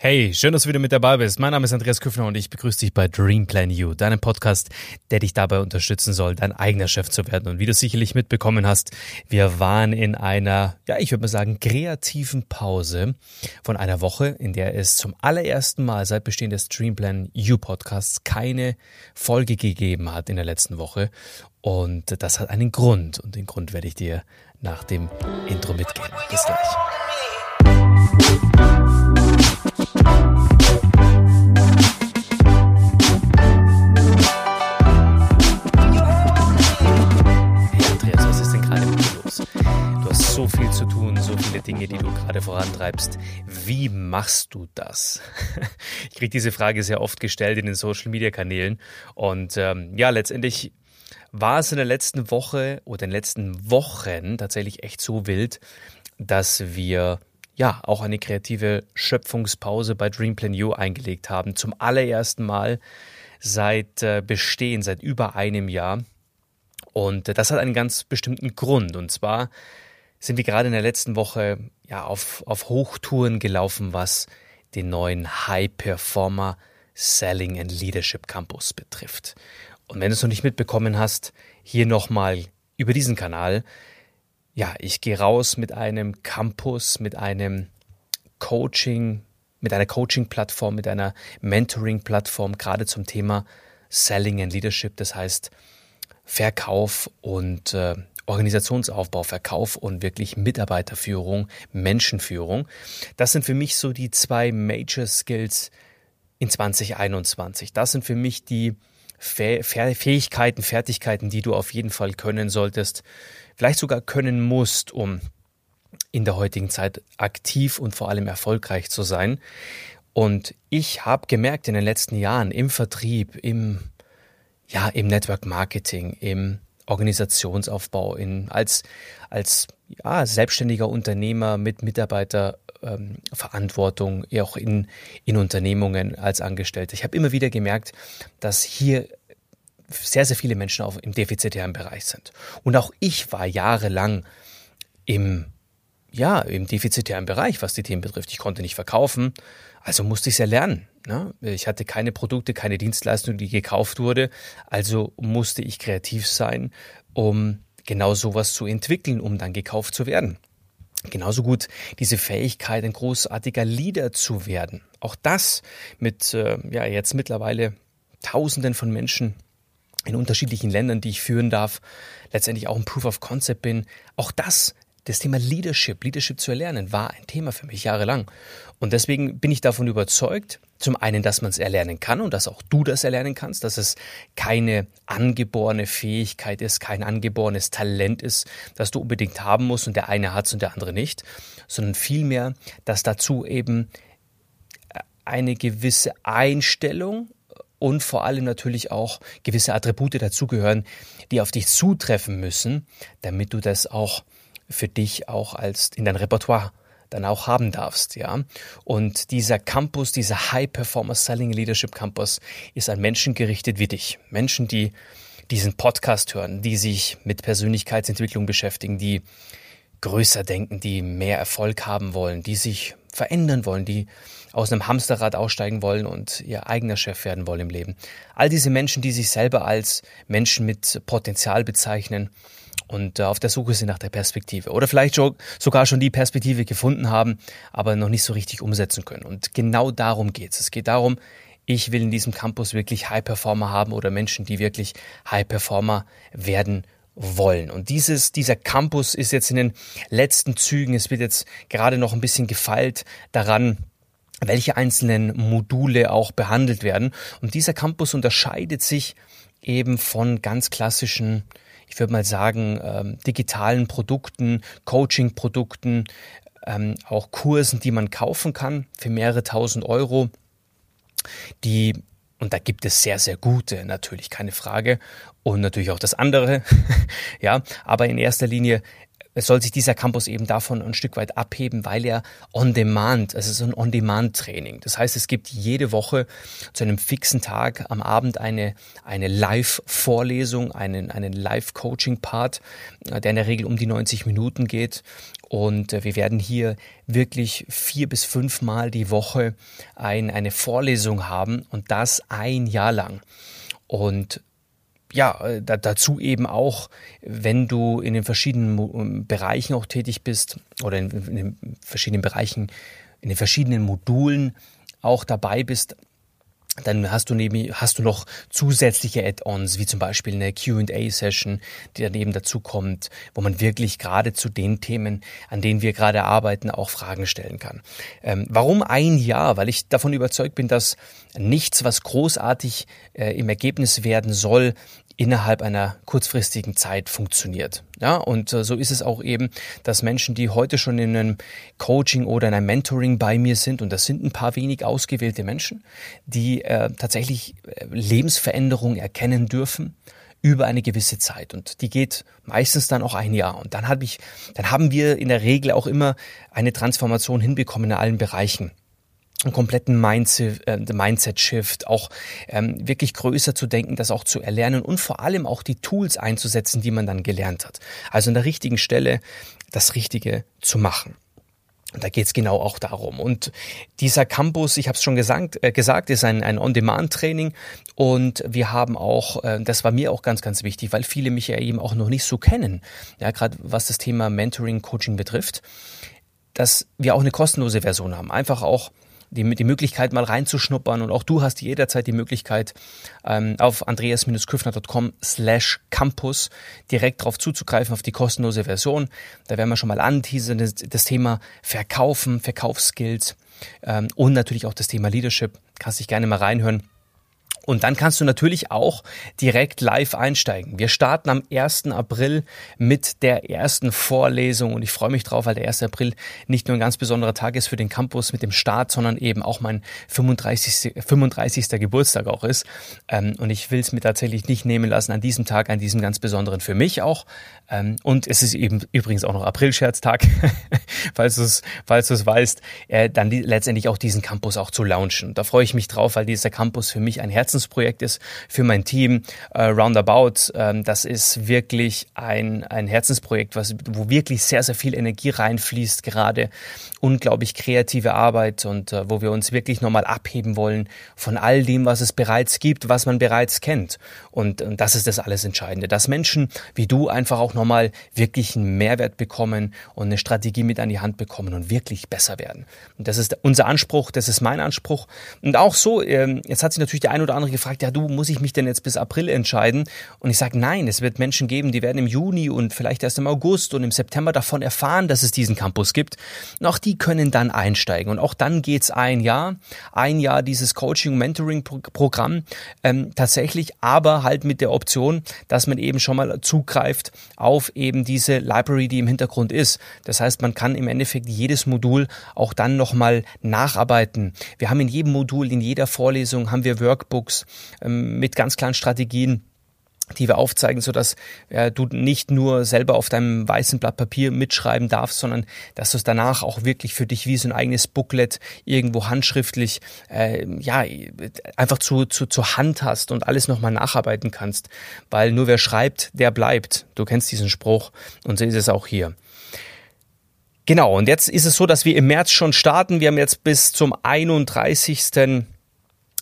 Hey, schön, dass du wieder mit dabei bist. Mein Name ist Andreas Küffner und ich begrüße dich bei Dream Plan You, deinem Podcast, der dich dabei unterstützen soll, dein eigener Chef zu werden. Und wie du sicherlich mitbekommen hast, wir waren in einer, ja, ich würde mal sagen, kreativen Pause von einer Woche, in der es zum allerersten Mal seit Bestehen des Dream Plan You Podcasts keine Folge gegeben hat in der letzten Woche. Und das hat einen Grund. Und den Grund werde ich dir nach dem Intro mitgeben. Bis gleich. Dinge, die du gerade vorantreibst. Wie machst du das? Ich kriege diese Frage sehr oft gestellt in den Social-Media-Kanälen. Und ähm, ja, letztendlich war es in der letzten Woche oder in den letzten Wochen tatsächlich echt so wild, dass wir ja auch eine kreative Schöpfungspause bei Dreamplan U eingelegt haben. Zum allerersten Mal seit äh, Bestehen, seit über einem Jahr. Und das hat einen ganz bestimmten Grund. Und zwar sind wir gerade in der letzten Woche ja auf, auf Hochtouren gelaufen, was den neuen High Performer Selling and Leadership Campus betrifft. Und wenn du es noch nicht mitbekommen hast, hier nochmal über diesen Kanal. Ja, ich gehe raus mit einem Campus, mit einem Coaching, mit einer Coaching-Plattform, mit einer Mentoring-Plattform, gerade zum Thema Selling and Leadership, das heißt Verkauf und äh, Organisationsaufbau, Verkauf und wirklich Mitarbeiterführung, Menschenführung. Das sind für mich so die zwei Major Skills in 2021. Das sind für mich die Fähigkeiten, Fertigkeiten, die du auf jeden Fall können solltest, vielleicht sogar können musst, um in der heutigen Zeit aktiv und vor allem erfolgreich zu sein. Und ich habe gemerkt in den letzten Jahren im Vertrieb, im ja, im Network Marketing, im Organisationsaufbau, in, als, als ja, selbstständiger Unternehmer mit Mitarbeiterverantwortung, ähm, auch in, in Unternehmungen als Angestellter. Ich habe immer wieder gemerkt, dass hier sehr, sehr viele Menschen auch im defizitären Bereich sind. Und auch ich war jahrelang im, ja, im defizitären Bereich, was die Themen betrifft. Ich konnte nicht verkaufen, also musste ich es ja lernen. Ne? Ich hatte keine Produkte, keine Dienstleistung, die gekauft wurde. Also musste ich kreativ sein, um genau sowas zu entwickeln, um dann gekauft zu werden. Genauso gut diese Fähigkeit, ein großartiger Leader zu werden. Auch das mit äh, ja jetzt mittlerweile Tausenden von Menschen in unterschiedlichen Ländern, die ich führen darf, letztendlich auch ein Proof of Concept bin. Auch das das Thema Leadership, Leadership zu erlernen, war ein Thema für mich jahrelang. Und deswegen bin ich davon überzeugt, zum einen, dass man es erlernen kann und dass auch du das erlernen kannst, dass es keine angeborene Fähigkeit ist, kein angeborenes Talent ist, das du unbedingt haben musst und der eine hat es und der andere nicht, sondern vielmehr, dass dazu eben eine gewisse Einstellung und vor allem natürlich auch gewisse Attribute dazugehören, die auf dich zutreffen müssen, damit du das auch für dich auch als in dein Repertoire dann auch haben darfst, ja. Und dieser Campus, dieser High Performer Selling Leadership Campus ist an Menschen gerichtet wie dich. Menschen, die diesen Podcast hören, die sich mit Persönlichkeitsentwicklung beschäftigen, die größer denken, die mehr Erfolg haben wollen, die sich verändern wollen, die aus einem Hamsterrad aussteigen wollen und ihr eigener Chef werden wollen im Leben. All diese Menschen, die sich selber als Menschen mit Potenzial bezeichnen und äh, auf der Suche sind nach der Perspektive oder vielleicht sogar schon die Perspektive gefunden haben, aber noch nicht so richtig umsetzen können. Und genau darum geht es. Es geht darum, ich will in diesem Campus wirklich High Performer haben oder Menschen, die wirklich High Performer werden wollen. Und dieses, dieser Campus ist jetzt in den letzten Zügen. Es wird jetzt gerade noch ein bisschen gefeilt daran, welche einzelnen Module auch behandelt werden. Und dieser Campus unterscheidet sich eben von ganz klassischen ich würde mal sagen, ähm, digitalen Produkten, Coaching-Produkten, ähm, auch Kursen, die man kaufen kann für mehrere tausend Euro, die und da gibt es sehr, sehr gute, natürlich, keine Frage. Und natürlich auch das andere. ja, aber in erster Linie soll sich dieser Campus eben davon ein Stück weit abheben, weil er on demand, es ist ein On-Demand-Training. Das heißt, es gibt jede Woche zu einem fixen Tag am Abend eine, eine Live-Vorlesung, einen, einen Live-Coaching-Part, der in der Regel um die 90 Minuten geht. Und äh, wir werden hier wirklich vier bis fünfmal die Woche ein, eine Vorlesung haben und das ein Jahr lang. Und ja, äh, da, dazu eben auch, wenn du in den verschiedenen ähm, Bereichen auch tätig bist oder in, in den verschiedenen Bereichen, in den verschiedenen Modulen auch dabei bist, dann hast du neben, hast du noch zusätzliche Add-ons, wie zum Beispiel eine Q&A-Session, die dann eben dazu kommt, wo man wirklich gerade zu den Themen, an denen wir gerade arbeiten, auch Fragen stellen kann. Ähm, warum ein Jahr? Weil ich davon überzeugt bin, dass nichts, was großartig äh, im Ergebnis werden soll, innerhalb einer kurzfristigen Zeit funktioniert. Ja, und äh, so ist es auch eben, dass Menschen, die heute schon in einem Coaching oder in einem Mentoring bei mir sind, und das sind ein paar wenig ausgewählte Menschen, die äh, tatsächlich äh, Lebensveränderungen erkennen dürfen über eine gewisse Zeit und die geht meistens dann auch ein Jahr und dann habe ich dann haben wir in der Regel auch immer eine Transformation hinbekommen in allen Bereichen einen kompletten äh, Mindset-Shift, auch ähm, wirklich größer zu denken, das auch zu erlernen und vor allem auch die Tools einzusetzen, die man dann gelernt hat. Also an der richtigen Stelle das Richtige zu machen. Und da geht's genau auch darum. Und dieser Campus, ich habe es schon gesagt, äh, gesagt, ist ein, ein On-Demand-Training. Und wir haben auch, äh, das war mir auch ganz, ganz wichtig, weil viele mich ja eben auch noch nicht so kennen, ja, gerade was das Thema Mentoring, Coaching betrifft, dass wir auch eine kostenlose Version haben. Einfach auch die, die Möglichkeit mal reinzuschnuppern und auch du hast jederzeit die Möglichkeit ähm, auf andreas-küffner.com slash campus direkt darauf zuzugreifen auf die kostenlose Version. Da werden wir schon mal anteasern, das, das Thema Verkaufen, Verkaufsskills ähm, und natürlich auch das Thema Leadership. Kannst dich gerne mal reinhören. Und dann kannst du natürlich auch direkt live einsteigen. Wir starten am 1. April mit der ersten Vorlesung und ich freue mich drauf, weil der 1. April nicht nur ein ganz besonderer Tag ist für den Campus mit dem Start, sondern eben auch mein 35. 35. Geburtstag auch ist. Ähm, und ich will es mir tatsächlich nicht nehmen lassen, an diesem Tag, an diesem ganz besonderen für mich auch. Ähm, und es ist eben übrigens auch noch Aprilscherztag, falls du es falls weißt, äh, dann letztendlich auch diesen Campus auch zu launchen. Da freue ich mich drauf, weil dieser Campus für mich ein Herzens Herzensprojekt ist für mein Team. Äh, Roundabout, ähm, das ist wirklich ein, ein Herzensprojekt, was, wo wirklich sehr, sehr viel Energie reinfließt, gerade unglaublich kreative Arbeit und äh, wo wir uns wirklich nochmal abheben wollen von all dem, was es bereits gibt, was man bereits kennt. Und, und das ist das alles Entscheidende, dass Menschen wie du einfach auch nochmal wirklich einen Mehrwert bekommen und eine Strategie mit an die Hand bekommen und wirklich besser werden. Und das ist unser Anspruch, das ist mein Anspruch. Und auch so, ähm, jetzt hat sich natürlich der ein oder andere andere gefragt, ja du, muss ich mich denn jetzt bis April entscheiden? Und ich sage, nein, es wird Menschen geben, die werden im Juni und vielleicht erst im August und im September davon erfahren, dass es diesen Campus gibt. Und auch die können dann einsteigen. Und auch dann geht's ein Jahr, ein Jahr dieses Coaching-Mentoring-Programm ähm, tatsächlich, aber halt mit der Option, dass man eben schon mal zugreift auf eben diese Library, die im Hintergrund ist. Das heißt, man kann im Endeffekt jedes Modul auch dann nochmal nacharbeiten. Wir haben in jedem Modul, in jeder Vorlesung haben wir Workbooks, ähm, mit ganz klaren Strategien die wir aufzeigen, so dass äh, du nicht nur selber auf deinem weißen Blatt Papier mitschreiben darfst, sondern dass du es danach auch wirklich für dich wie so ein eigenes Booklet irgendwo handschriftlich äh, ja einfach zu, zu zur Hand hast und alles nochmal nacharbeiten kannst, weil nur wer schreibt, der bleibt. Du kennst diesen Spruch und so ist es auch hier. Genau, und jetzt ist es so, dass wir im März schon starten. Wir haben jetzt bis zum 31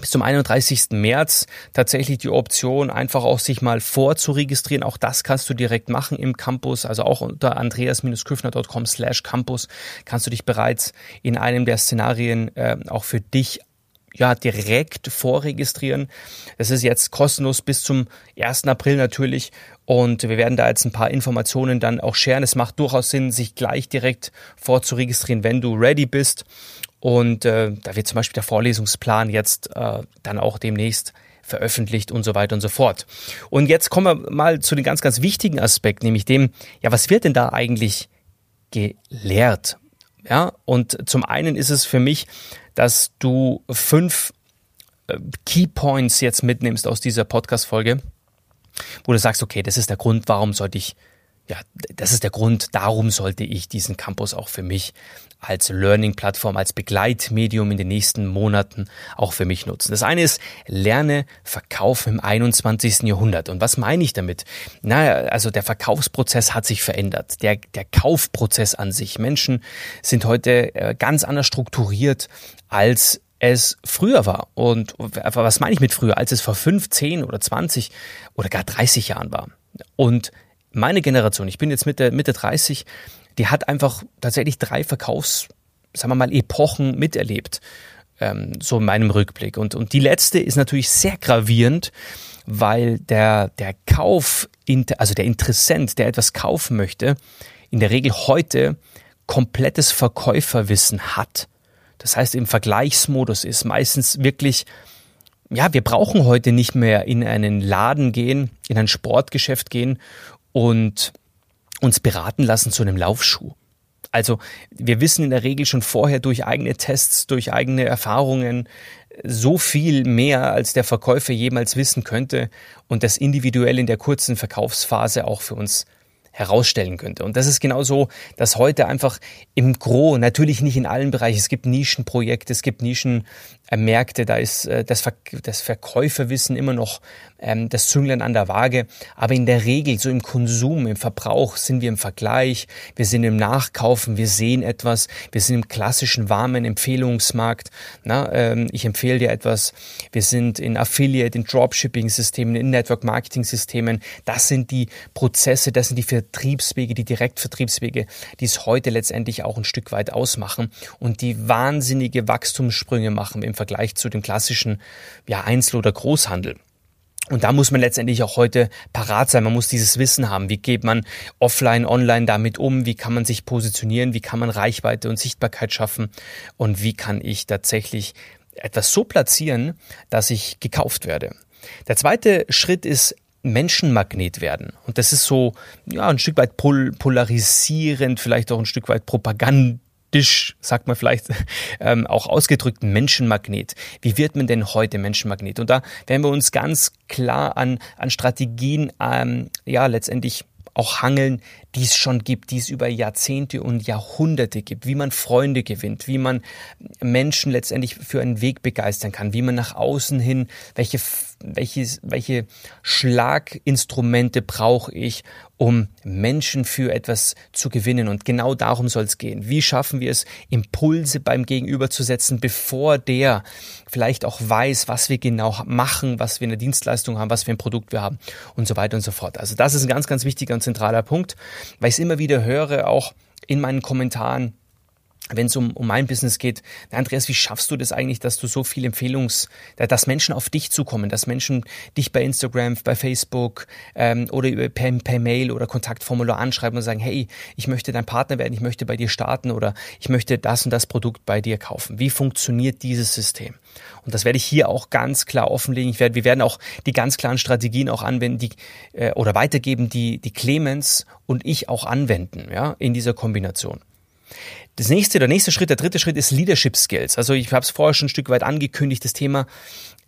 bis zum 31. März tatsächlich die Option, einfach auch sich mal vorzuregistrieren. Auch das kannst du direkt machen im Campus, also auch unter andreas-küffner.com slash campus kannst du dich bereits in einem der Szenarien äh, auch für dich ja, direkt vorregistrieren. Das ist jetzt kostenlos bis zum 1. April natürlich und wir werden da jetzt ein paar Informationen dann auch scheren. Es macht durchaus Sinn, sich gleich direkt vorzuregistrieren, wenn du ready bist. Und äh, da wird zum Beispiel der Vorlesungsplan jetzt äh, dann auch demnächst veröffentlicht und so weiter und so fort. Und jetzt kommen wir mal zu den ganz, ganz wichtigen Aspekt, nämlich dem, ja, was wird denn da eigentlich gelehrt? Ja, und zum einen ist es für mich, dass du fünf äh, Key Points jetzt mitnimmst aus dieser Podcast-Folge, wo du sagst, okay, das ist der Grund, warum sollte ich ja, das ist der Grund, darum sollte ich diesen Campus auch für mich als Learning-Plattform, als Begleitmedium in den nächsten Monaten auch für mich nutzen. Das eine ist, lerne Verkaufen im 21. Jahrhundert. Und was meine ich damit? Naja, also der Verkaufsprozess hat sich verändert. Der, der Kaufprozess an sich. Menschen sind heute äh, ganz anders strukturiert als es früher war. Und was meine ich mit früher? Als es vor 15 oder 20 oder gar 30 Jahren war. Und meine Generation, ich bin jetzt Mitte, Mitte 30, die hat einfach tatsächlich drei Verkaufs, sagen wir mal, Epochen miterlebt. Ähm, so in meinem Rückblick. Und, und die letzte ist natürlich sehr gravierend, weil der, der Kauf, also der Interessent, der etwas kaufen möchte, in der Regel heute komplettes Verkäuferwissen hat. Das heißt, im Vergleichsmodus ist meistens wirklich ja, wir brauchen heute nicht mehr in einen Laden gehen, in ein Sportgeschäft gehen und uns beraten lassen zu einem Laufschuh. Also wir wissen in der Regel schon vorher durch eigene Tests, durch eigene Erfahrungen so viel mehr, als der Verkäufer jemals wissen könnte und das individuell in der kurzen Verkaufsphase auch für uns herausstellen könnte. Und das ist genau so, dass heute einfach im Gro, natürlich nicht in allen Bereichen, es gibt Nischenprojekte, es gibt Nischenmärkte, da ist äh, das, Ver das Verkäuferwissen immer noch ähm, das Zünglein an der Waage. Aber in der Regel, so im Konsum, im Verbrauch, sind wir im Vergleich, wir sind im Nachkaufen, wir sehen etwas, wir sind im klassischen warmen Empfehlungsmarkt. Na, ähm, ich empfehle dir etwas. Wir sind in Affiliate, in Dropshipping-Systemen, in Network-Marketing-Systemen. Das sind die Prozesse, das sind die Vertriebswege, die Direktvertriebswege, die es heute letztendlich auch ein Stück weit ausmachen und die wahnsinnige Wachstumssprünge machen im Vergleich zu dem klassischen ja, Einzel- oder Großhandel. Und da muss man letztendlich auch heute parat sein. Man muss dieses Wissen haben. Wie geht man offline, online damit um? Wie kann man sich positionieren? Wie kann man Reichweite und Sichtbarkeit schaffen? Und wie kann ich tatsächlich etwas so platzieren, dass ich gekauft werde? Der zweite Schritt ist Menschenmagnet werden. Und das ist so, ja, ein Stück weit pol polarisierend, vielleicht auch ein Stück weit Propaganda Disch, sagt man vielleicht, ähm, auch ausgedrückt Menschenmagnet. Wie wird man denn heute Menschenmagnet? Und da werden wir uns ganz klar an, an Strategien, ähm, ja, letztendlich auch hangeln, die es schon gibt, die es über Jahrzehnte und Jahrhunderte gibt, wie man Freunde gewinnt, wie man Menschen letztendlich für einen Weg begeistern kann, wie man nach außen hin, welche, welche, welche Schlaginstrumente brauche ich, um Menschen für etwas zu gewinnen. Und genau darum soll es gehen. Wie schaffen wir es, Impulse beim Gegenüber zu setzen, bevor der vielleicht auch weiß, was wir genau machen, was wir eine Dienstleistung haben, was für ein Produkt wir haben und so weiter und so fort. Also das ist ein ganz, ganz wichtiger und zentraler Punkt, weil ich es immer wieder höre, auch in meinen Kommentaren, wenn es um, um mein Business geht, Andreas, wie schaffst du das eigentlich, dass du so viel Empfehlungs, dass Menschen auf dich zukommen, dass Menschen dich bei Instagram, bei Facebook ähm, oder per, per Mail oder Kontaktformular anschreiben und sagen, hey, ich möchte dein Partner werden, ich möchte bei dir starten oder ich möchte das und das Produkt bei dir kaufen. Wie funktioniert dieses System? Und das werde ich hier auch ganz klar offenlegen. Ich werde, wir werden auch die ganz klaren Strategien auch anwenden, die äh, oder weitergeben, die die Clemens und ich auch anwenden, ja, in dieser Kombination. Das nächste, der nächste Schritt, der dritte Schritt ist Leadership Skills. Also ich habe es vorher schon ein Stück weit angekündigt, das Thema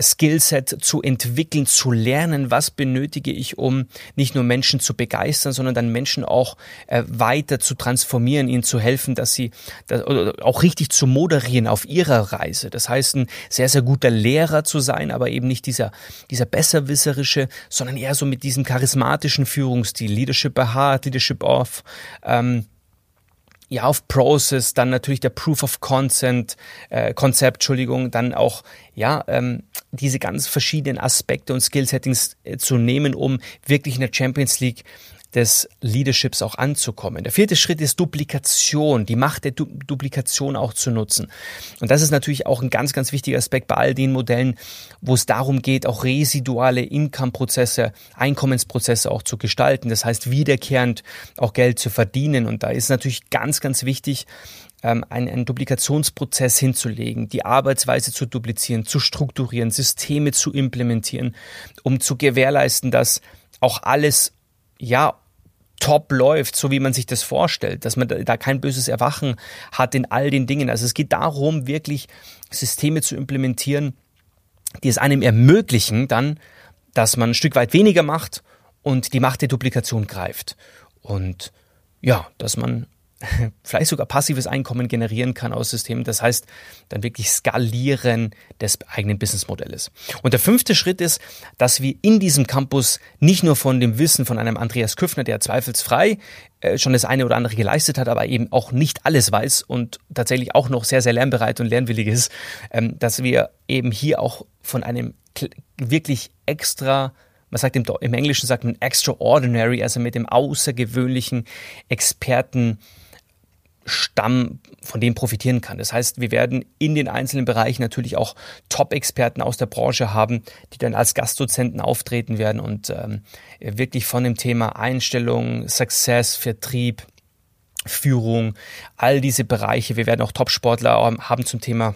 Skillset zu entwickeln, zu lernen, was benötige ich, um nicht nur Menschen zu begeistern, sondern dann Menschen auch äh, weiter zu transformieren, ihnen zu helfen, dass sie dass, auch richtig zu moderieren auf ihrer Reise. Das heißt, ein sehr, sehr guter Lehrer zu sein, aber eben nicht dieser, dieser besserwisserische, sondern eher so mit diesem charismatischen Führungsstil, Leadership by Heart, Leadership of, ähm, ja, auf Process, dann natürlich der Proof of Concept, äh, Konzept, Entschuldigung, dann auch ja ähm, diese ganz verschiedenen Aspekte und Skill-Settings äh, zu nehmen, um wirklich in der Champions League des Leaderships auch anzukommen. Der vierte Schritt ist Duplikation, die Macht der du Duplikation auch zu nutzen. Und das ist natürlich auch ein ganz, ganz wichtiger Aspekt bei all den Modellen, wo es darum geht, auch residuale Income-Prozesse, Einkommensprozesse auch zu gestalten. Das heißt, wiederkehrend auch Geld zu verdienen. Und da ist natürlich ganz, ganz wichtig, ähm, einen, einen Duplikationsprozess hinzulegen, die Arbeitsweise zu duplizieren, zu strukturieren, Systeme zu implementieren, um zu gewährleisten, dass auch alles ja, top läuft, so wie man sich das vorstellt, dass man da kein böses Erwachen hat in all den Dingen. Also es geht darum, wirklich Systeme zu implementieren, die es einem ermöglichen, dann, dass man ein Stück weit weniger macht und die Macht der Duplikation greift. und ja, dass man vielleicht sogar passives Einkommen generieren kann aus Systemen. Das heißt, dann wirklich Skalieren des eigenen Businessmodells. Und der fünfte Schritt ist, dass wir in diesem Campus nicht nur von dem Wissen von einem Andreas Küffner, der zweifelsfrei äh, schon das eine oder andere geleistet hat, aber eben auch nicht alles weiß und tatsächlich auch noch sehr, sehr lernbereit und lernwillig ist, ähm, dass wir eben hier auch von einem wirklich extra man sagt im, im Englischen sagt man extraordinary, also mit dem außergewöhnlichen Experten Stamm, von dem profitieren kann. Das heißt, wir werden in den einzelnen Bereichen natürlich auch Top-Experten aus der Branche haben, die dann als Gastdozenten auftreten werden und ähm, wirklich von dem Thema Einstellung, Success, Vertrieb, Führung, all diese Bereiche. Wir werden auch Top-Sportler haben zum Thema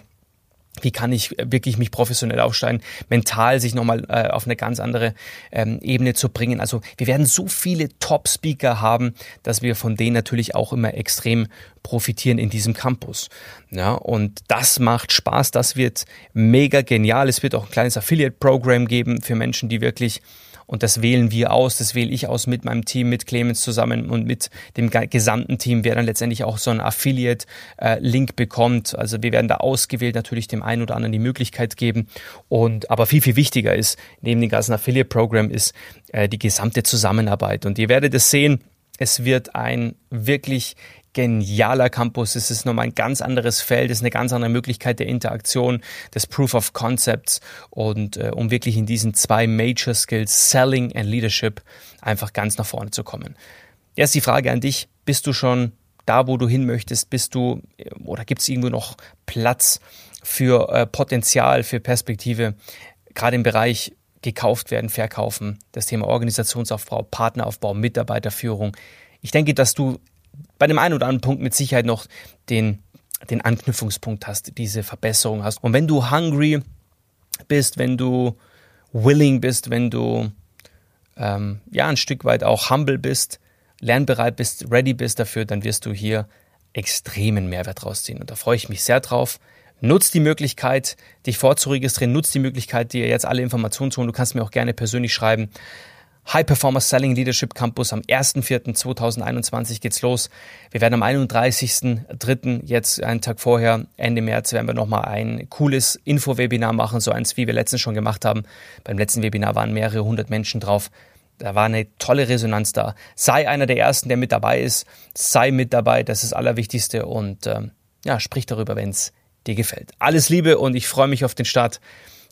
wie kann ich wirklich mich professionell aufsteigen, mental sich nochmal äh, auf eine ganz andere ähm, Ebene zu bringen. Also wir werden so viele Top-Speaker haben, dass wir von denen natürlich auch immer extrem profitieren in diesem Campus. Ja, und das macht Spaß, das wird mega genial. Es wird auch ein kleines Affiliate-Programm geben für Menschen, die wirklich und das wählen wir aus, das wähle ich aus mit meinem Team, mit Clemens zusammen und mit dem gesamten Team, wer dann letztendlich auch so einen Affiliate-Link äh, bekommt. Also wir werden da ausgewählt natürlich dem einen oder anderen die Möglichkeit geben. Und aber viel, viel wichtiger ist, neben dem ganzen Affiliate-Programm ist äh, die gesamte Zusammenarbeit. Und ihr werdet es sehen, es wird ein wirklich genialer Campus. Es ist nochmal ein ganz anderes Feld, es ist eine ganz andere Möglichkeit der Interaktion, des Proof of Concepts und äh, um wirklich in diesen zwei Major Skills, Selling and Leadership, einfach ganz nach vorne zu kommen. Jetzt die Frage an dich, bist du schon da, wo du hin möchtest? Bist du äh, oder gibt es irgendwo noch Platz für äh, Potenzial, für Perspektive, gerade im Bereich gekauft werden, verkaufen, das Thema Organisationsaufbau, Partneraufbau, Mitarbeiterführung. Ich denke, dass du bei dem einen oder anderen Punkt mit Sicherheit noch den, den Anknüpfungspunkt hast, diese Verbesserung hast. Und wenn du hungry bist, wenn du willing bist, wenn du ähm, ja ein Stück weit auch humble bist, lernbereit bist, ready bist dafür, dann wirst du hier extremen Mehrwert rausziehen. Und da freue ich mich sehr drauf. Nutz die Möglichkeit, dich vorzuregistrieren, nutz die Möglichkeit, dir jetzt alle Informationen zu holen. Du kannst mir auch gerne persönlich schreiben. High Performance Selling Leadership Campus am 1.4.2021 geht's los. Wir werden am 31.3. jetzt einen Tag vorher, Ende März, werden wir nochmal ein cooles Info-Webinar machen, so eins, wie wir letztens schon gemacht haben. Beim letzten Webinar waren mehrere hundert Menschen drauf. Da war eine tolle Resonanz da. Sei einer der Ersten, der mit dabei ist. Sei mit dabei, das ist das Allerwichtigste. Und ähm, ja, sprich darüber, wenn es dir gefällt. Alles Liebe und ich freue mich auf den Start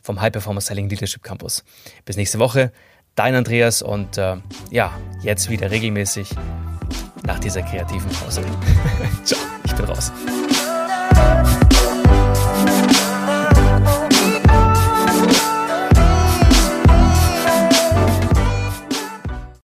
vom High Performance Selling Leadership Campus. Bis nächste Woche Dein Andreas und äh, ja, jetzt wieder regelmäßig nach dieser kreativen Pause. Ciao, ich bin raus.